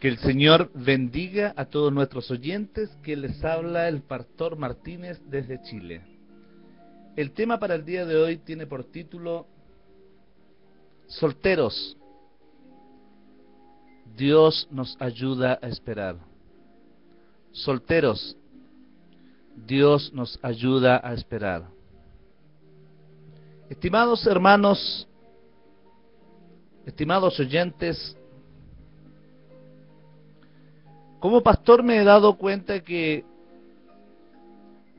Que el Señor bendiga a todos nuestros oyentes, que les habla el pastor Martínez desde Chile. El tema para el día de hoy tiene por título Solteros. Dios nos ayuda a esperar. Solteros. Dios nos ayuda a esperar. Estimados hermanos, estimados oyentes, como pastor me he dado cuenta que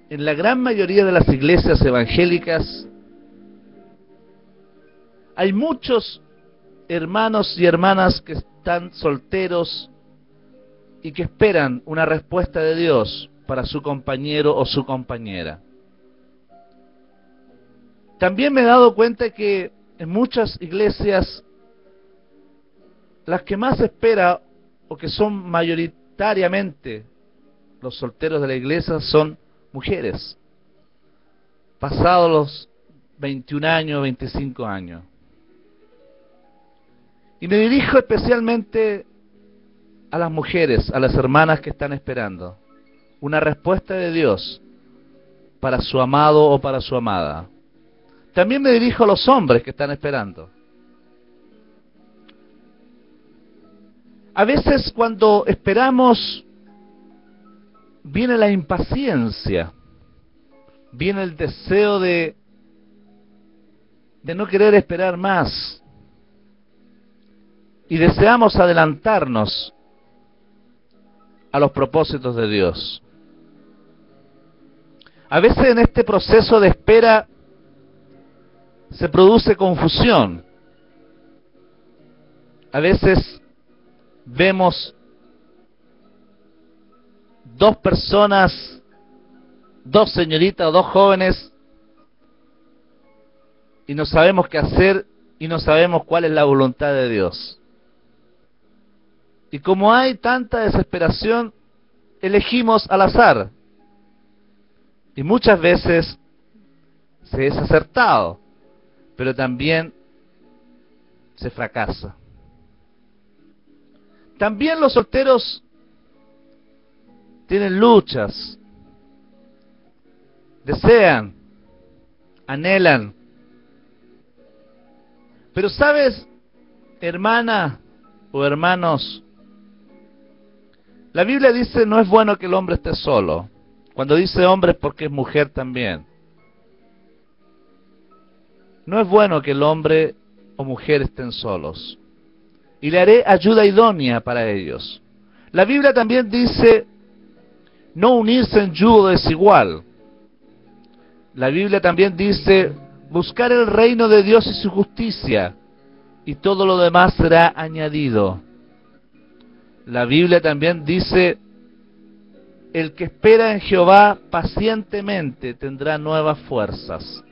en la gran mayoría de las iglesias evangélicas hay muchos hermanos y hermanas que están solteros y que esperan una respuesta de Dios para su compañero o su compañera. También me he dado cuenta que en muchas iglesias las que más espera o que son mayoritariamente los solteros de la iglesia son mujeres, pasados los 21 años, 25 años. Y me dirijo especialmente a las mujeres, a las hermanas que están esperando una respuesta de Dios para su amado o para su amada. También me dirijo a los hombres que están esperando. A veces cuando esperamos viene la impaciencia, viene el deseo de, no querer esperar más y deseamos adelantarnos a los propósitos de Dios. A veces en este proceso de espera se produce confusión. A veces vemos dos personas, dos señoritas dos jóvenes, y no sabemos qué hacer y no sabemos cuál es la voluntad de Dios. Y como hay tanta desesperación, elegimos al azar. Y muchas veces se es acertado, pero también se fracasa. También los solteros tienen luchas, desean, anhelan. Pero sabes, hermana o hermanos, la Biblia dice no es bueno que el hombre esté solo. Cuando dice hombre es porque es mujer también. No es bueno que el hombre o mujer estén solos. Y le haré ayuda idónea para ellos. La Biblia también dice no unirse en yugo desigual. La Biblia también dice buscar el reino de Dios y su justicia y todo lo demás será añadido. La Biblia también dice, el que espera en Jehová pacientemente tendrá nuevas fuerzas.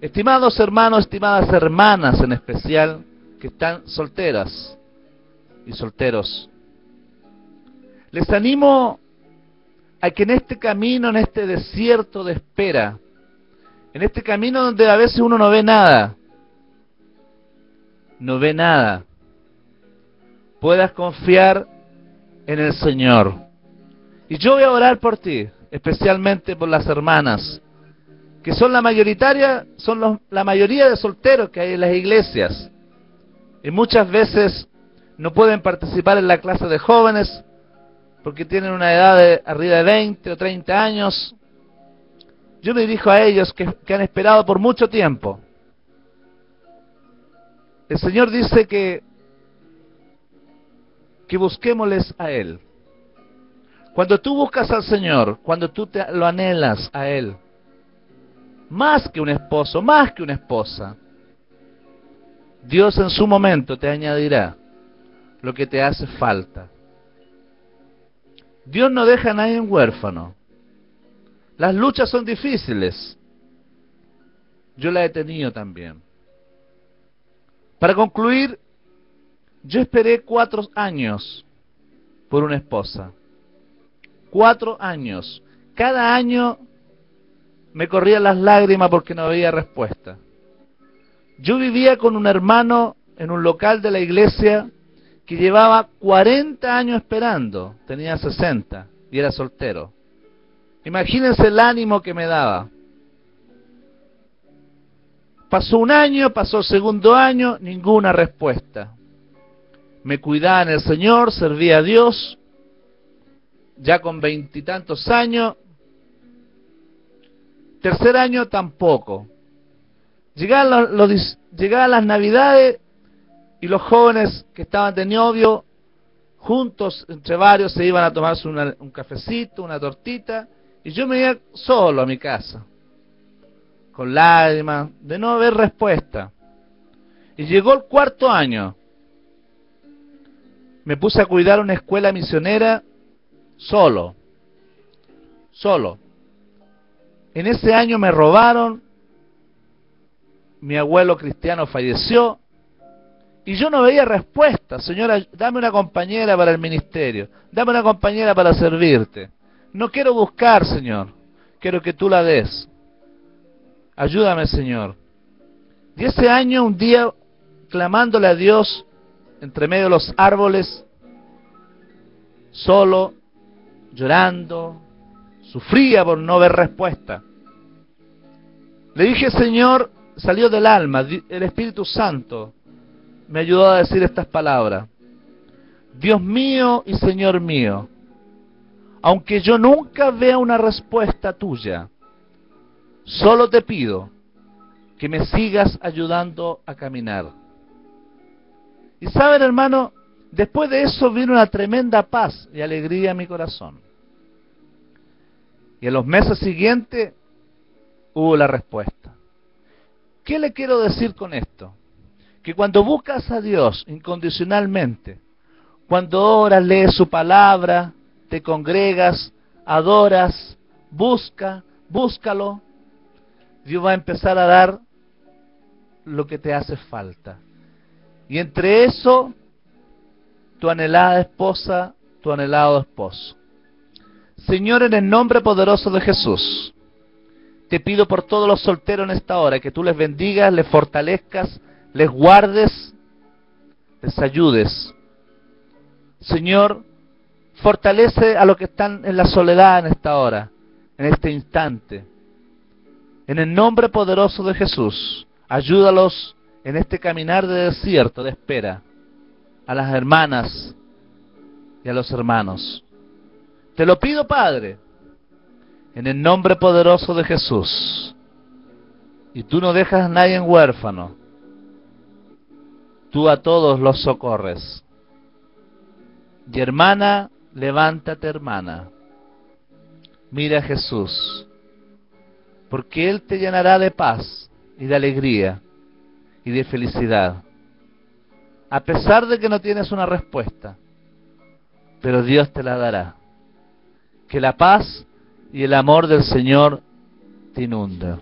Estimados hermanos, estimadas hermanas en especial, que están solteras y solteros, les animo a que en este camino, en este desierto de espera, en este camino donde a veces uno no ve nada, no ve nada, puedas confiar en el Señor. Y yo voy a orar por ti, especialmente por las hermanas, que son la mayoritaria, son la mayoría de solteros que hay en las iglesias. Y muchas veces no pueden participar en la clase de jóvenes porque tienen una edad de arriba de 20 o 30 años. Yo me dirijo a ellos que, han esperado por mucho tiempo. El Señor dice que que busquémosles a Él. Cuando tú buscas al Señor, cuando tú te, lo anhelas a Él, más que un esposo, más que una esposa, Dios en su momento te añadirá lo que te hace falta. Dios no deja a nadie en huérfano. Las luchas son difíciles. Yo la he tenido también. Para concluir, yo esperé cuatro años por una esposa. Cuatro años. Cada año me corrían las lágrimas porque no había respuesta. Yo vivía con un hermano en un local de la iglesia que llevaba 40 años esperando, tenía 60 y era soltero. Imagínense el ánimo que me daba. Pasó un año, pasó el segundo año, ninguna respuesta. Me cuidaba en el Señor, servía a Dios, ya con veintitantos años. Tercer año tampoco. Llegaban, los, llegaban las navidades y los jóvenes que estaban de novio, juntos entre varios, se iban a tomarse un cafecito, una tortita, y yo me iba solo a mi casa, con lágrimas, de no haber respuesta. Y llegó el cuarto año. Me puse a cuidar una escuela misionera solo, solo. En ese año me robaron, mi abuelo cristiano falleció, y yo no veía respuesta. Señora, dame una compañera para el ministerio. Dame una compañera para servirte. No quiero buscar, Señor. Quiero que tú la des. Ayúdame, Señor. Y ese año, un día, clamándole a Dios, entre medio de los árboles, solo, llorando, sufría por no ver respuesta. Le dije, Señor, salió del alma, el Espíritu Santo me ayudó a decir estas palabras. Dios mío y Señor mío, aunque yo nunca vea una respuesta tuya, solo te pido que me sigas ayudando a caminar. Y saben, hermano, después de eso vino una tremenda paz y alegría en mi corazón. Y en los meses siguientes hubo la respuesta. ¿Qué le quiero decir con esto? que cuando buscas a Dios incondicionalmente, cuando oras, lees su palabra, te congregas, adoras, busca, búscalo, Dios va a empezar a dar lo que te hace falta. Y entre eso, tu anhelada esposa, tu anhelado esposo. Señor, en el nombre poderoso de Jesús, te pido por todos los solteros en esta hora que tú les bendigas, les fortalezcas, les guardes, les ayudes. Señor, fortalece a los que están en la soledad en esta hora, en este instante. En el nombre poderoso de Jesús, ayúdalos en este caminar de desierto, de espera, a las hermanas y a los hermanos. Te lo pido, Padre, en el nombre poderoso de Jesús. Y tú no dejas a nadie en huérfano tú a todos los socorres. Y hermana, levántate hermana, mira a Jesús, porque Él te llenará de paz y de alegría y de felicidad, a pesar de que no tienes una respuesta, pero Dios te la dará. Que la paz y el amor del Señor te inunda.